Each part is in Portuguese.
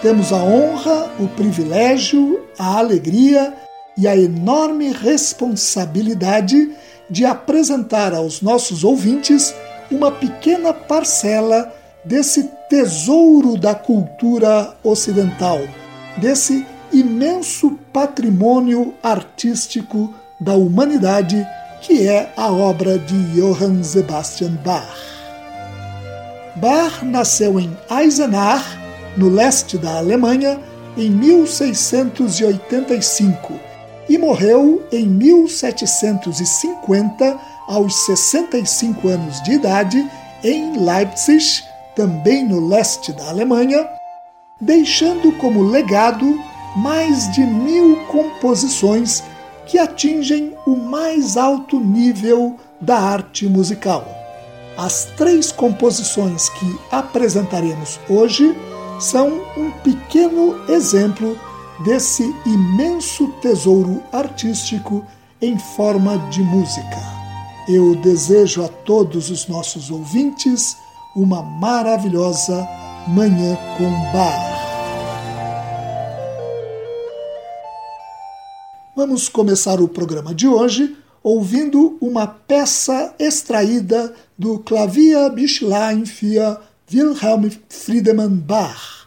temos a honra, o privilégio, a alegria e a enorme responsabilidade de apresentar aos nossos ouvintes uma pequena parcela desse tesouro da cultura ocidental, desse imenso patrimônio artístico da humanidade que é a obra de Johann Sebastian Bach. Bach nasceu em Eisenach no leste da Alemanha, em 1685 e morreu em 1750, aos 65 anos de idade, em Leipzig, também no leste da Alemanha, deixando como legado mais de mil composições que atingem o mais alto nível da arte musical. As três composições que apresentaremos hoje são um pequeno exemplo desse imenso tesouro artístico em forma de música. Eu desejo a todos os nossos ouvintes uma maravilhosa Manhã com Bar. Vamos começar o programa de hoje ouvindo uma peça extraída do Clavier Bischlein für Wilhelm Friedemann Bach,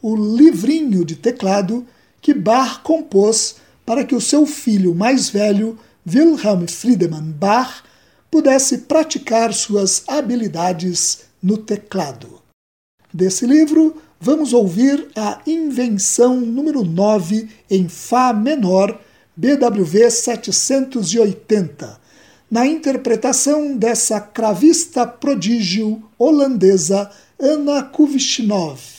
o livrinho de teclado que Bach compôs para que o seu filho mais velho, Wilhelm Friedemann Bach, pudesse praticar suas habilidades no teclado. Desse livro, vamos ouvir a Invenção número 9 em Fá menor, BWV 780 na interpretação dessa cravista prodígio holandesa Anna Kuvishnov.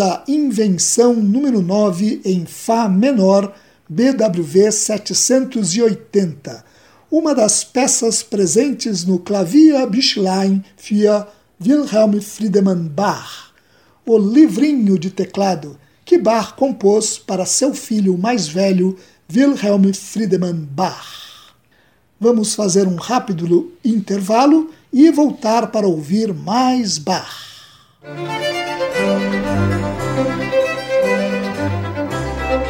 A Invenção número 9 em Fá menor, BWV 780, uma das peças presentes no Klavierbischlein für Wilhelm Friedemann Bach, o livrinho de teclado que Bach compôs para seu filho mais velho, Wilhelm Friedemann Bach. Vamos fazer um rápido intervalo e voltar para ouvir mais Bach.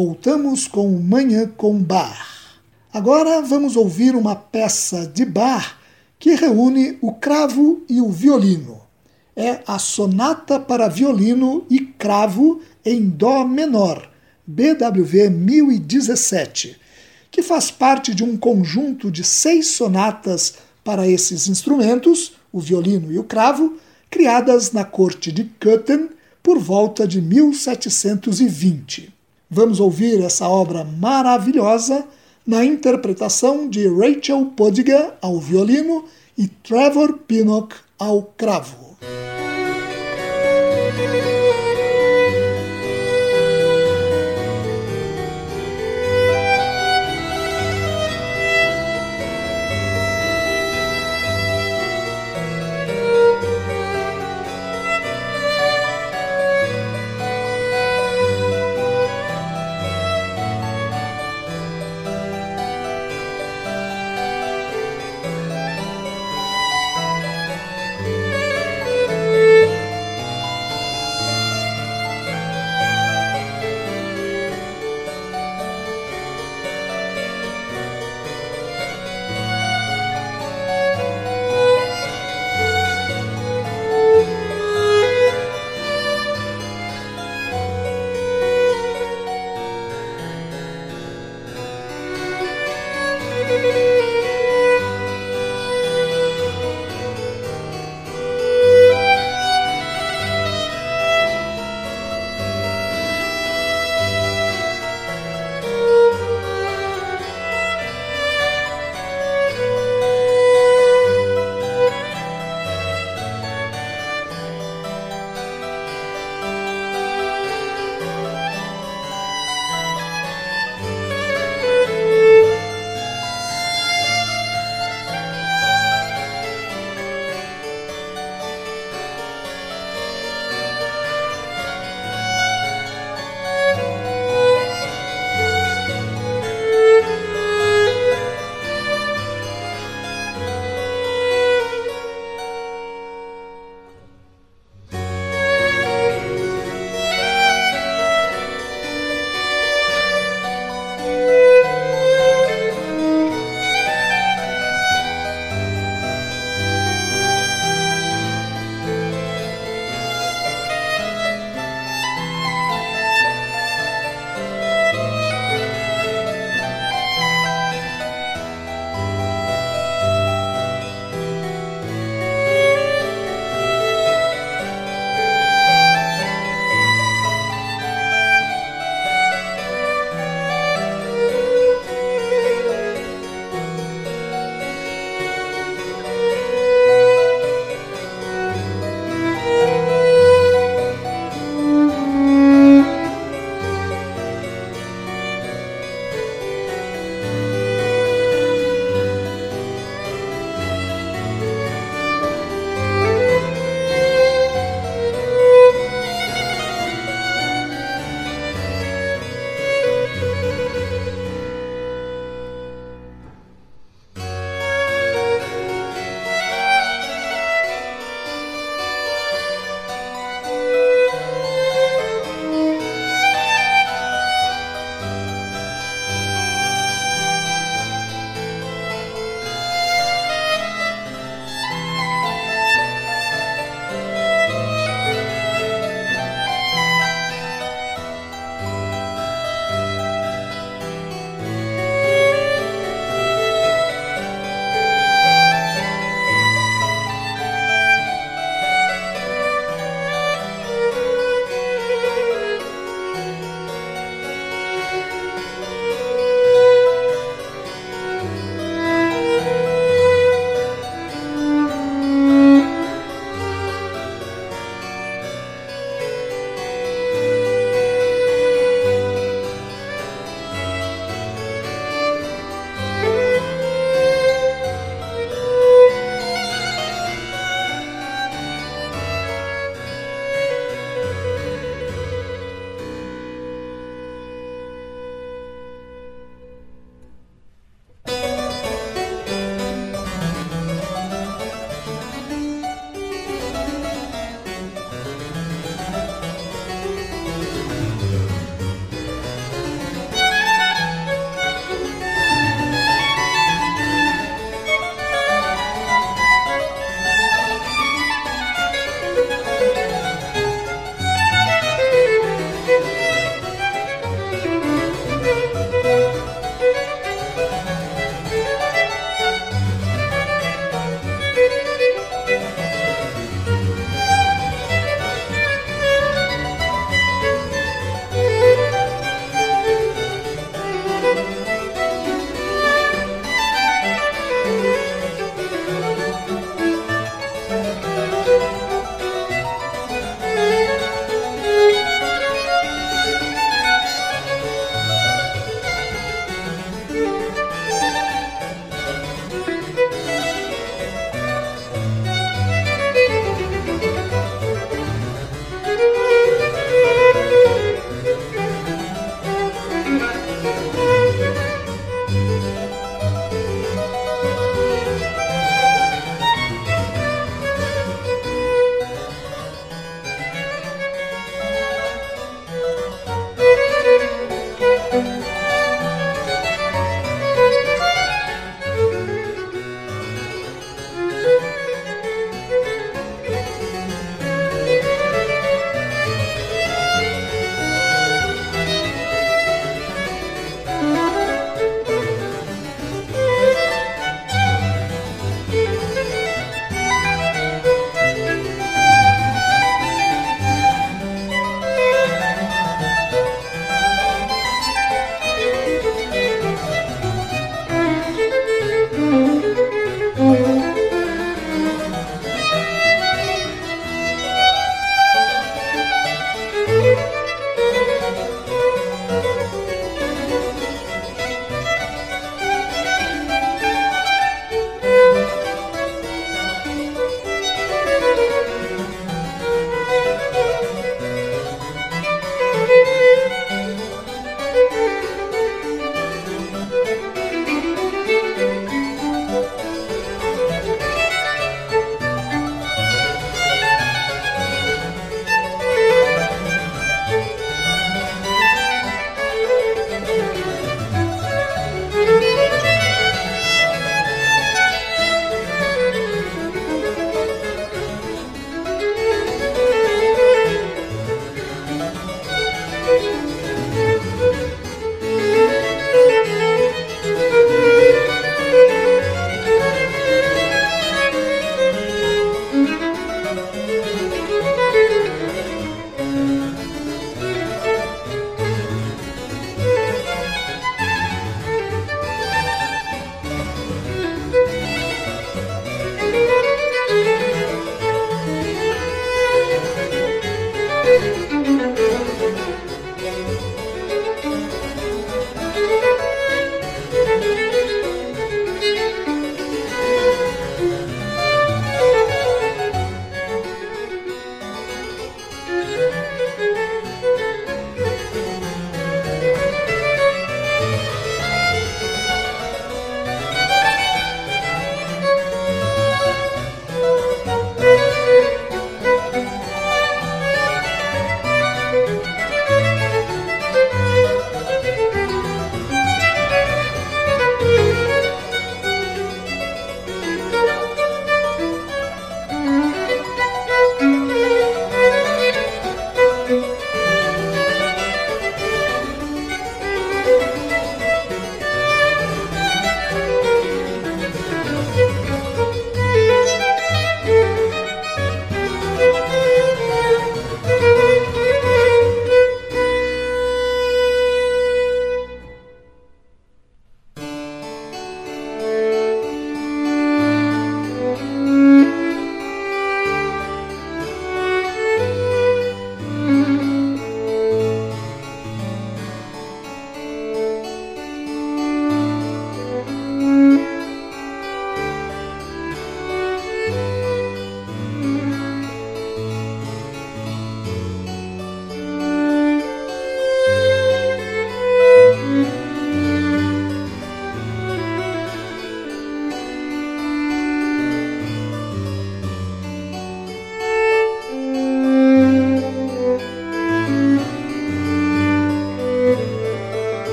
Voltamos com Manhã com Bar. Agora vamos ouvir uma peça de bar que reúne o cravo e o violino. É a Sonata para Violino e Cravo em Dó menor, BWV 1017, que faz parte de um conjunto de seis sonatas para esses instrumentos, o violino e o cravo, criadas na corte de Köthen por volta de 1720. Vamos ouvir essa obra maravilhosa na interpretação de Rachel Podiger ao violino e Trevor Pinnock ao cravo.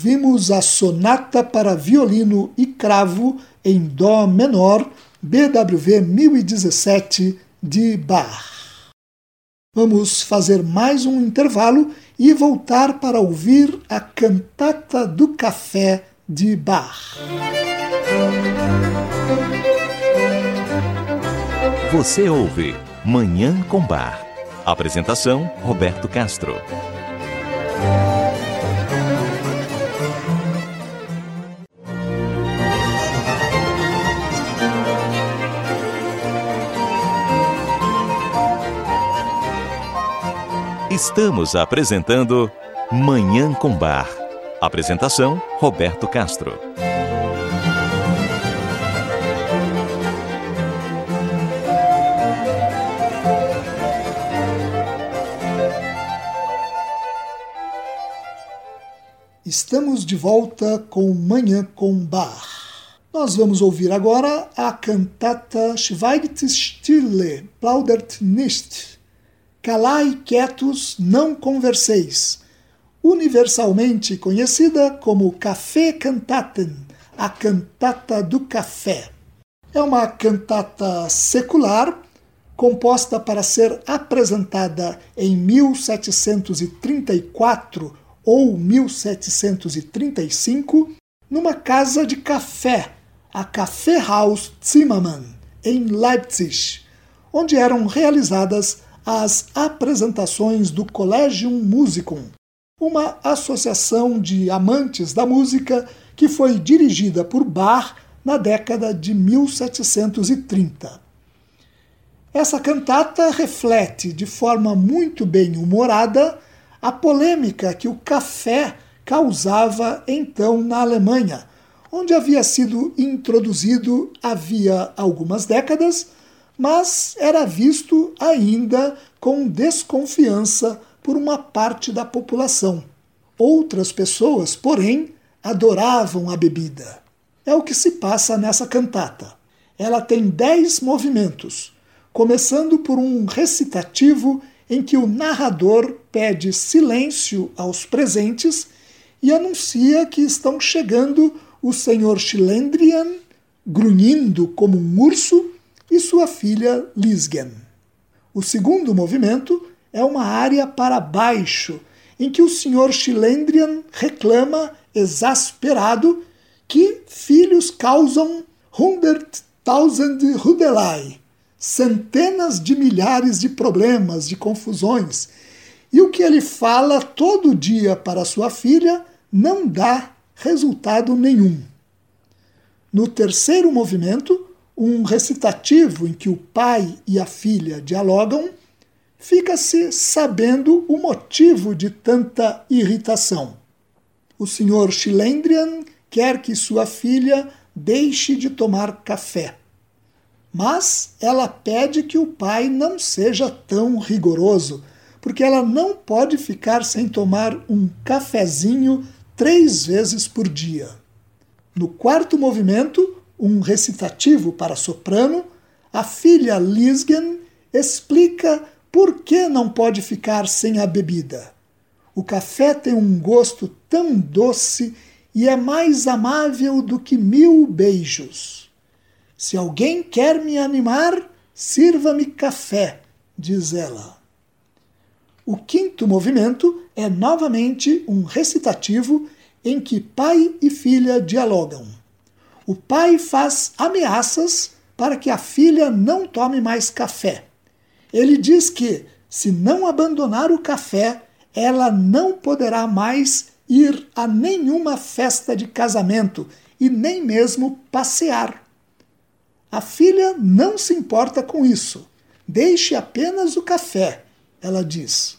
Ouvimos a Sonata para Violino e Cravo em Dó menor, BWV 1017 de Bach. Vamos fazer mais um intervalo e voltar para ouvir a Cantata do Café de Bach. Você ouve Manhã com Bar. Apresentação: Roberto Castro. Estamos apresentando Manhã com Bar. Apresentação: Roberto Castro. Estamos de volta com Manhã com Bar. Nós vamos ouvir agora a cantata Schweigt Stille, Plaudert nicht, Calai quietos, não converseis, universalmente conhecida como Café Cantaten, a cantata do café. É uma cantata secular composta para ser apresentada em 1734 ou 1735 numa casa de café, a Kaffeehaus Zimmermann, em Leipzig, onde eram realizadas as apresentações do Collegium Musicum, uma associação de amantes da música que foi dirigida por Bach na década de 1730. Essa cantata reflete de forma muito bem humorada a polêmica que o café causava então na Alemanha, onde havia sido introduzido havia algumas décadas, mas era visto ainda com desconfiança por uma parte da população. Outras pessoas, porém, adoravam a bebida. É o que se passa nessa cantata. Ela tem dez movimentos, começando por um recitativo em que o narrador pede silêncio aos presentes e anuncia que estão chegando o senhor Schlendrian, grunhindo como um urso, e sua filha Lisgen. O segundo movimento é uma área para baixo, em que o senhor Schlendrian reclama, exasperado, que filhos causam hunderttausend Rudelei, centenas de milhares de problemas, de confusões, e o que ele fala todo dia para sua filha não dá resultado nenhum. No terceiro movimento, um recitativo em que o pai e a filha dialogam, fica-se sabendo o motivo de tanta irritação. O senhor Schlendrian quer que sua filha deixe de tomar café. Mas ela pede que o pai não seja tão rigoroso, porque ela não pode ficar sem tomar um cafezinho três vezes por dia. No quarto movimento, um recitativo para soprano, a filha Lisgen explica por que não pode ficar sem a bebida. O café tem um gosto tão doce e é mais amável do que mil beijos. Se alguém quer me animar, sirva-me café, diz ela. O quinto movimento é novamente um recitativo em que pai e filha dialogam. O pai faz ameaças para que a filha não tome mais café. Ele diz que, se não abandonar o café, ela não poderá mais ir a nenhuma festa de casamento e nem mesmo passear. A filha não se importa com isso. Deixe apenas o café, ela diz.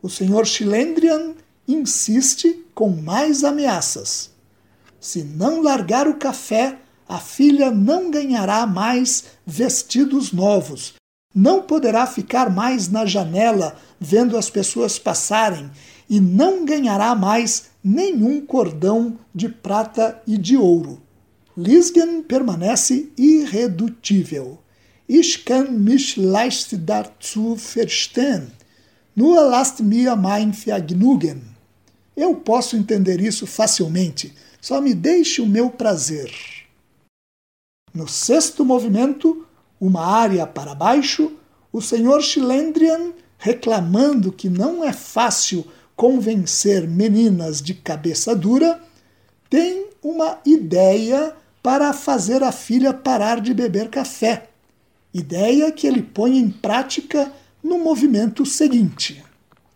O senhor Schlendrian insiste com mais ameaças. Se não largar o café, a filha não ganhará mais vestidos novos, não poderá ficar mais na janela vendo as pessoas passarem e não ganhará mais nenhum cordão de prata e de ouro. Lisgen permanece irredutível. Ich kann mich leicht dazu verstehen. Nur lasst mir mein Vergnügen. Eu posso entender isso facilmente, só me deixe o meu prazer. No sexto movimento, uma área para baixo, o senhor Schlendrian, reclamando que não é fácil convencer meninas de cabeça dura, tem uma ideia para fazer a filha parar de beber café. Ideia que ele põe em prática no movimento seguinte.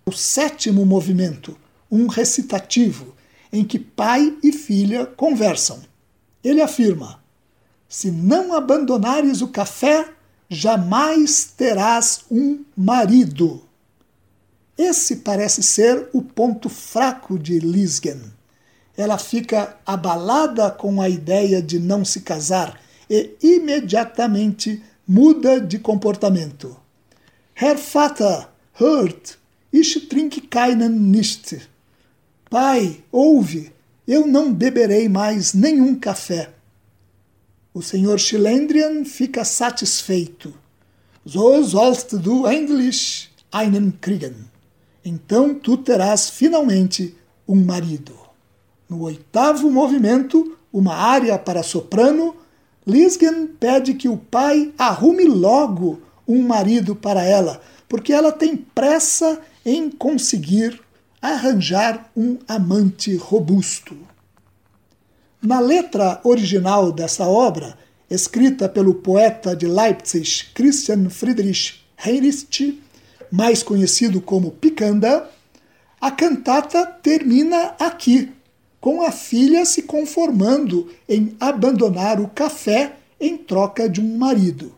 O sétimo movimento, um recitativo, em que pai e filha conversam. Ele afirma: se não abandonares o café, jamais terás um marido. Esse parece ser o ponto fraco de Lisgen. Ela fica abalada com a ideia de não se casar e imediatamente muda de comportamento. Herr Vater, hört, ich trinke keinen nicht. Pai, ouve, eu não beberei mais nenhum café. O senhor Schlendrian fica satisfeito. So sollst du endlich einen kriegen. Então tu terás finalmente um marido. No oitavo movimento, uma área para soprano, Lisgen pede que o pai arrume logo um marido para ela, porque ela tem pressa em conseguir arranjar um amante robusto. Na letra original dessa obra, escrita pelo poeta de Leipzig Christian Friedrich Heinrich, mais conhecido como Picanda, a cantata termina aqui, com a filha se conformando em abandonar o café em troca de um marido.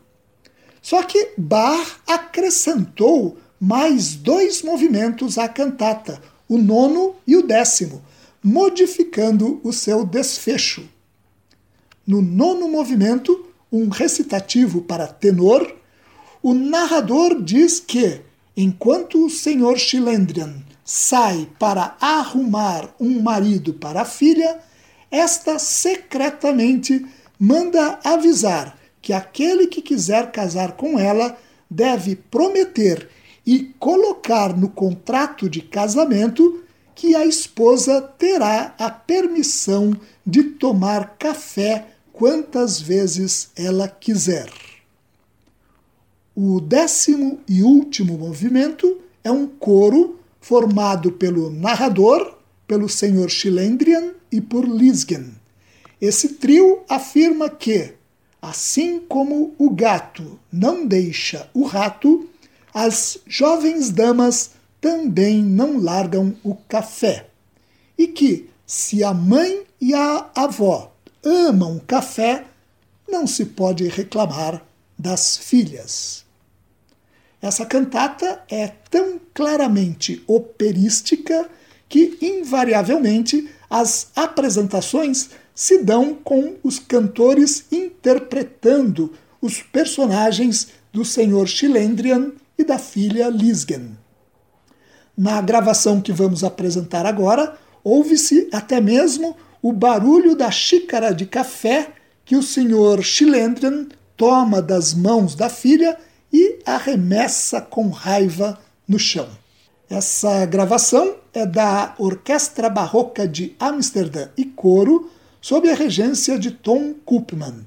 Só que Bach acrescentou mais dois movimentos à cantata, o nono e o décimo, modificando o seu desfecho. No nono movimento, um recitativo para tenor, o narrador diz que, enquanto o senhor Schilendrian sai para arrumar um marido para a filha, esta secretamente manda avisar que aquele que quiser casar com ela deve prometer e colocar no contrato de casamento que a esposa terá a permissão de tomar café quantas vezes ela quiser. O décimo e último movimento é um coro formado pelo narrador, pelo Sr. Schilendrian e por Lisgen. Esse trio afirma que, assim como o gato não deixa o rato, as jovens damas também não largam o café. E que, se a mãe e a avó amam café, não se pode reclamar das filhas. Essa cantata é tão claramente operística que, invariavelmente, as apresentações se dão com os cantores interpretando os personagens do senhor Schilendrian e da filha Lisgen. Na gravação que vamos apresentar agora, ouve-se até mesmo o barulho da xícara de café que o senhor Schilendrian toma das mãos da filha e arremessa com raiva no chão. Essa gravação é da Orquestra Barroca de Amsterdã e Coro, sob a regência de Tom Koopman,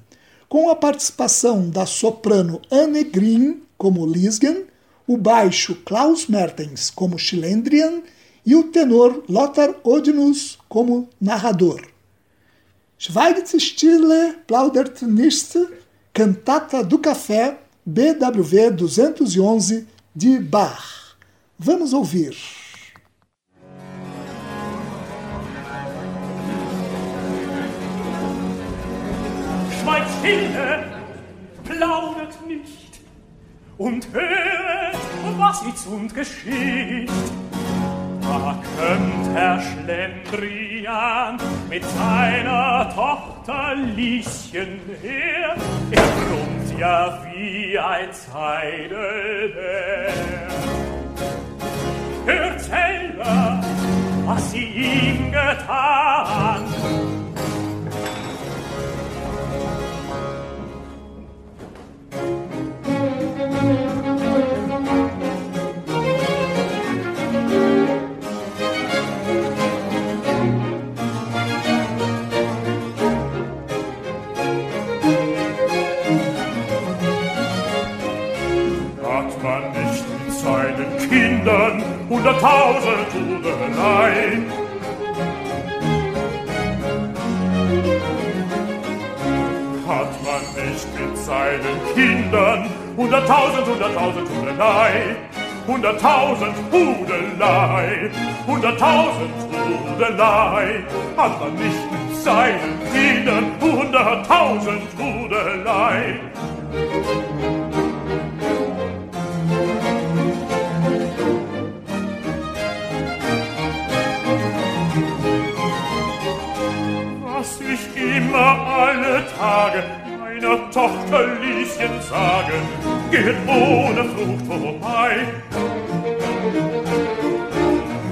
com a participação da soprano Anne Green como Lisgen, o baixo Klaus Mertens como Schilendrian e o tenor Lothar Odinus como narrador. Schweigt stille, plaudert nicht, Cantata do Café, BWV 211 de Bach. Vamos ouvir. Schweigt stille, plaudert und hört, was jetzt und geschieht. Da kommt Herr Schlendrian mit seiner Tochter Lieschen her. Er brummt ja wie ein Zeidelbär. Erzähle, was sie ihm getan. Hunderttausend Tudelei. Hat man nicht mit seinen Kindern hunderttausend, hunderttausend Tudelei. Hunderttausend Hudelei, hunderttausend Hudelei, hat man nicht mit seinen Kindern hunderttausend Hudelei. immer alle Tage meiner Tochter Lieschen sagen, geht ohne Frucht vorbei.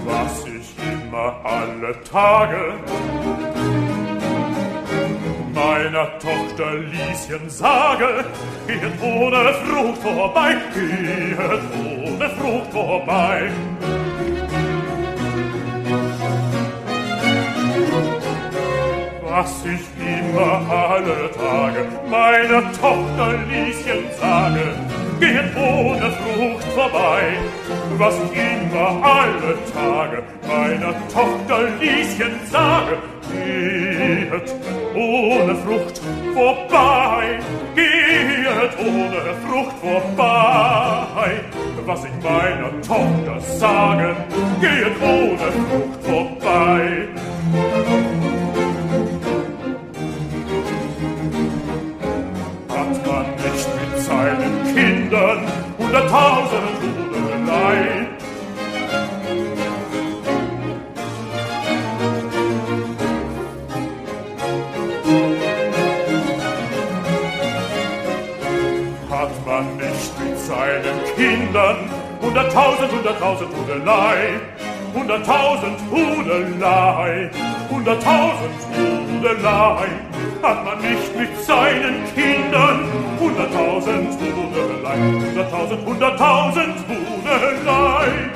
Was ich immer alle Tage meiner Tochter Lieschen sage, geht ohne Frucht vorbei, geht ohne Frucht vorbei. Was ich immer alle Tage meiner Tochter Lieschen sage, geht ohne Frucht vorbei. Was ich immer alle Tage meiner Tochter Lieschen sage, geht ohne Frucht vorbei, geht ohne Frucht vorbei. Was ich meiner Tochter sage, geht ohne Frucht vorbei. Hunderttausend Hudelei, hat man nicht mit seinen Kindern hunderttausend, hunderttausend Hudelei, hunderttausend Hudelei, hunderttausend Hudelei, hat man nicht mit seinen Kindern hunderttausend Hudelei, hunderttausend, hunderttausend Hudelei.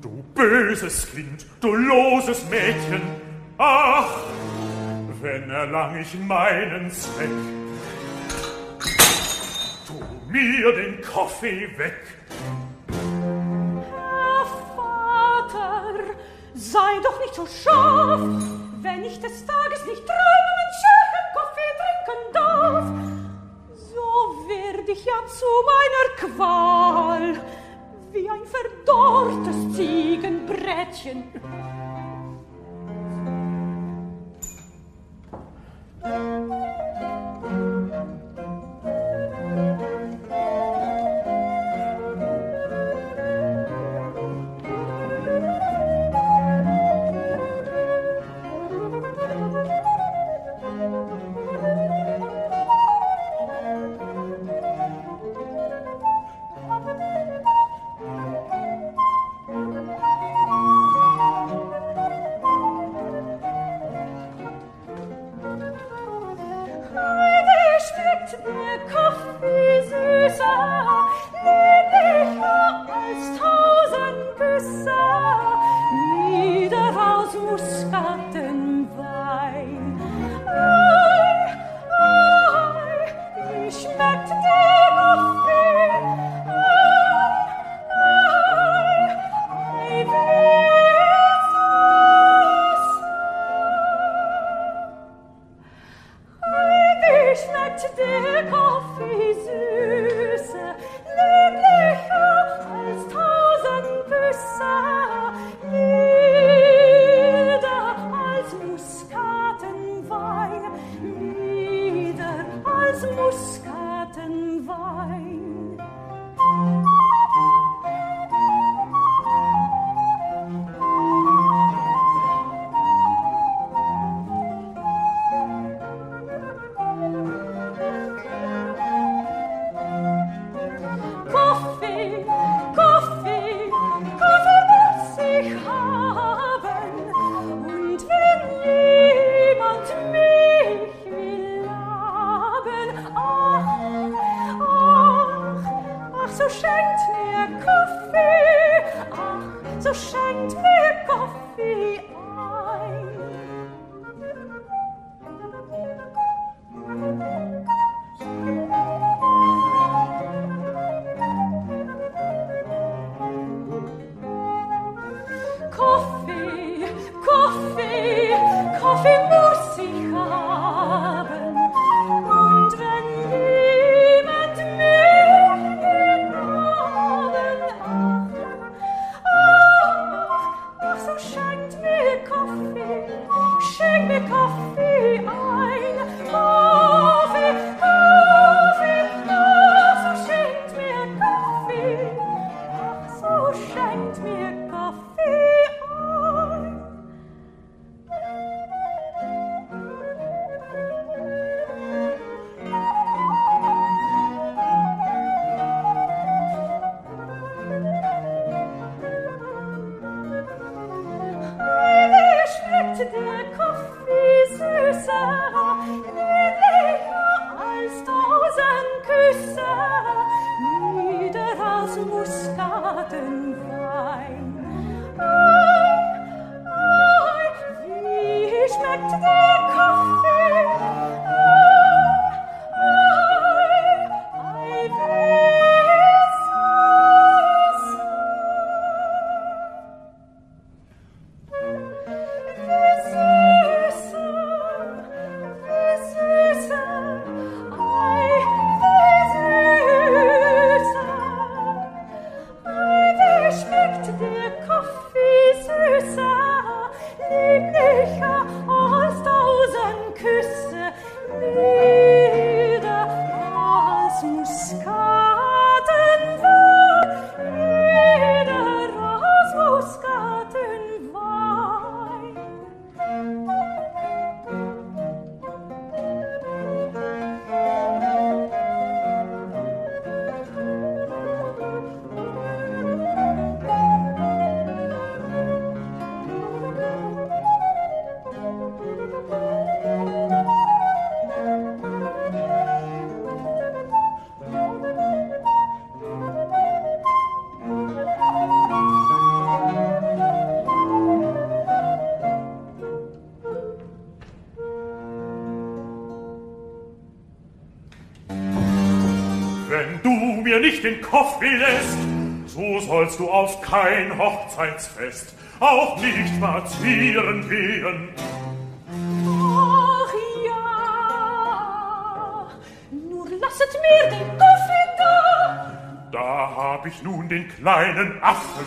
Du böses Kind, du loses Mädchen, ach, wenn erlang ich meinen Zweck. Tu mir den Kaffee weg, Herr Vater, sei doch nicht so scharf, wenn ich des Tages nicht träumen schönen Kaffee trinken darf. So werd ich ja zu meiner Qual, wie ein verdorrtes Ziegenbrettchen. Rasmus lässt, so sollst du auf kein Hochzeitsfest auch nicht spazieren gehen. Ach ja, nur lasset mir den Kaffee da. Da hab ich nun den kleinen Affen.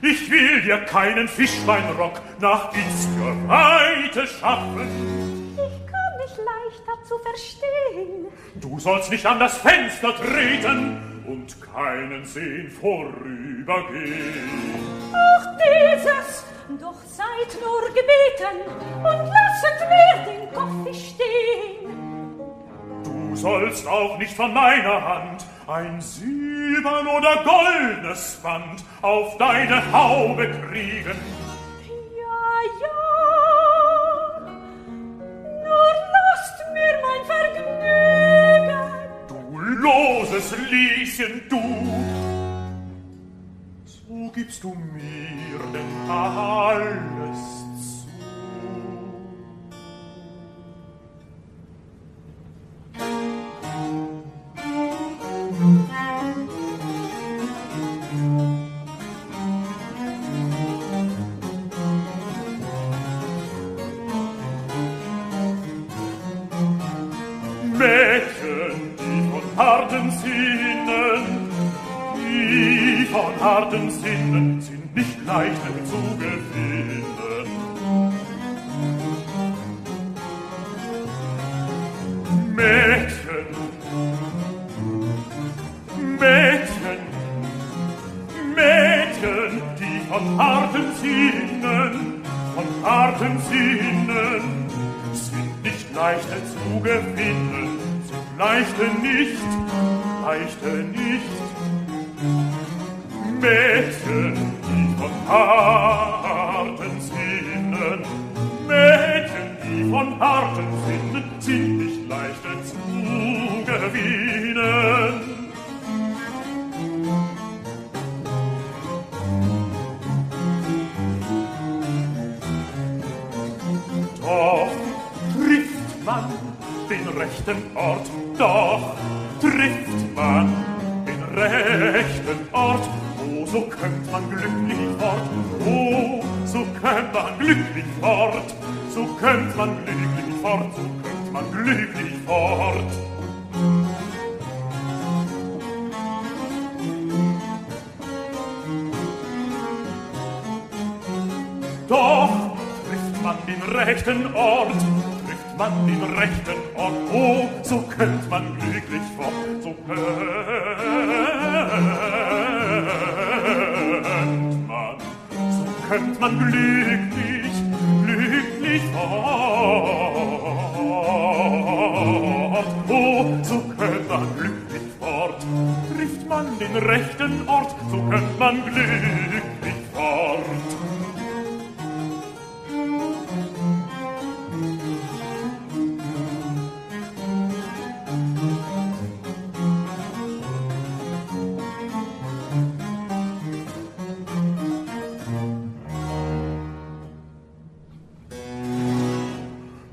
Ich will dir keinen Fischbeinrock nach Itzgerweite schaffen. Ich kann mich leichter zu verstehen. Du sollst nicht an das Fenster treten, und keinen sehen vorübergehen. Auch dieses, doch seid nur gebeten und lasset mir den Kaffee stehen. Du sollst auch nicht von meiner Hand ein silbern oder goldenes Band auf deine Haube kriegen. alles ließen du. So gibst du mir denn alles leichte nicht, leichte nicht, Mädchen, die von harten Sinnen, Mädchen, die von harten Sinnen, sind nicht leicht zu gewinnen. Doch trifft man den rechten Ort, glücklich fort, so könnt man glücklich fort, so könnt man glücklich fort. Doch trifft man den rechten Ort, trifft man den rechten Ort, oh, so könnt man glücklich fort, so könnt man, so könnt man glücklich den rechten Ort, so könnte man glücklich fort.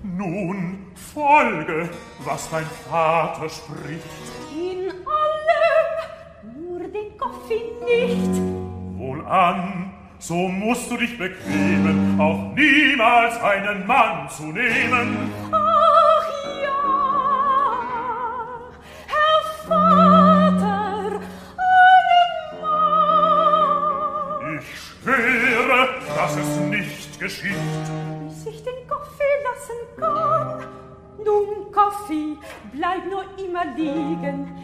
Nun folge, was dein Vater spricht. Nur den Kaffee nicht. Wohlan, so musst du dich bequemen, auch niemals einen Mann zu nehmen. Ach ja, Herr Vater, einen Mann. Ich schwöre, dass es nicht geschieht. Bis ich den Kaffee lassen kann. Nun, Kaffee, bleib nur immer liegen.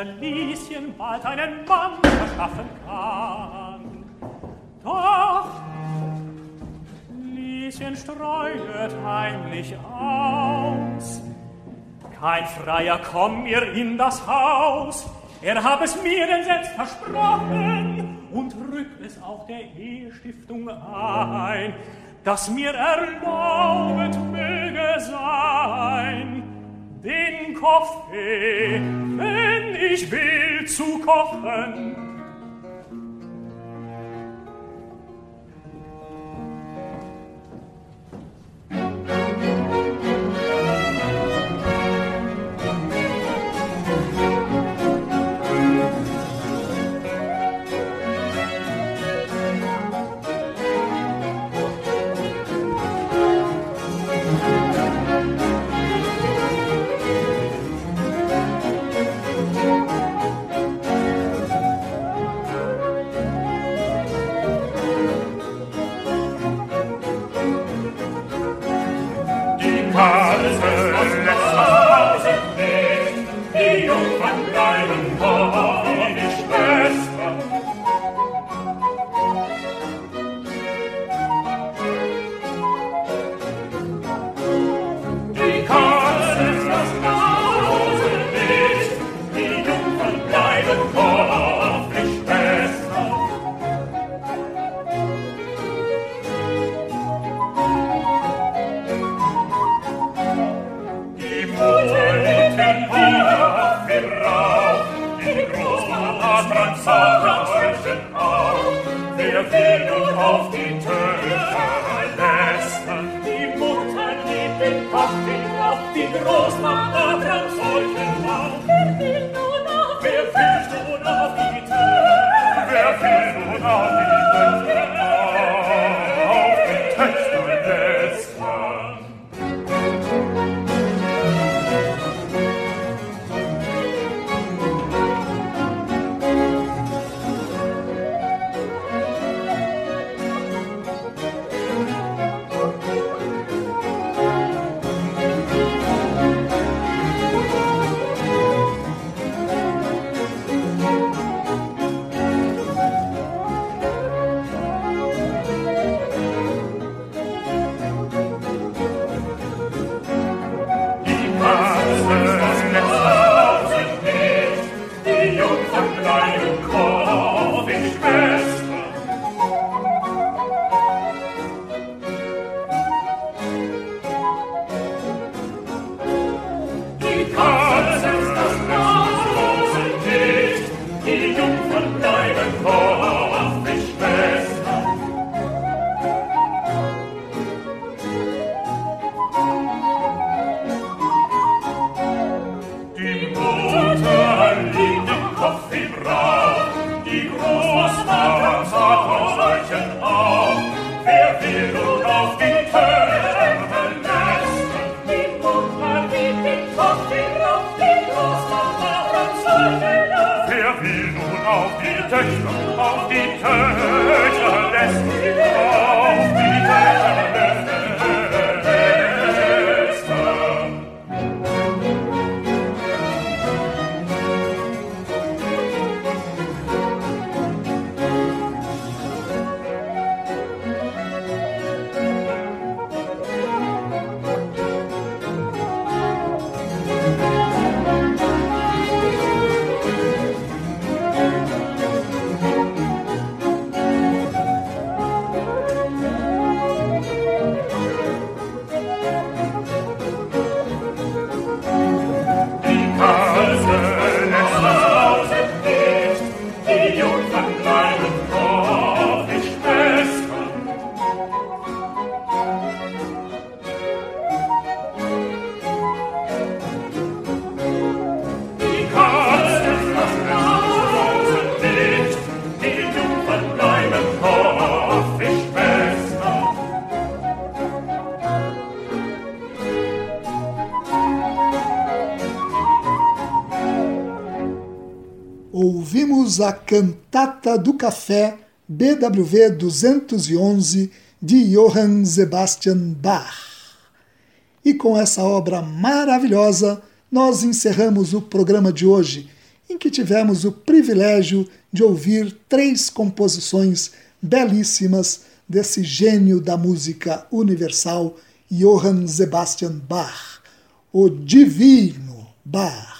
Tochter Lieschen bald einen Mann verschaffen kann. Doch Lieschen streuet heimlich aus. Kein Freier komm mir in das Haus, er hab es mir denn selbst versprochen und rückt es auch der Ehestiftung ein, dass mir erlaubet möge sein, den Kaffee, wenn ich will zu kochen. A Cantata do Café BWV 211 de Johann Sebastian Bach. E com essa obra maravilhosa, nós encerramos o programa de hoje, em que tivemos o privilégio de ouvir três composições belíssimas desse gênio da música universal, Johann Sebastian Bach, o Divino Bach.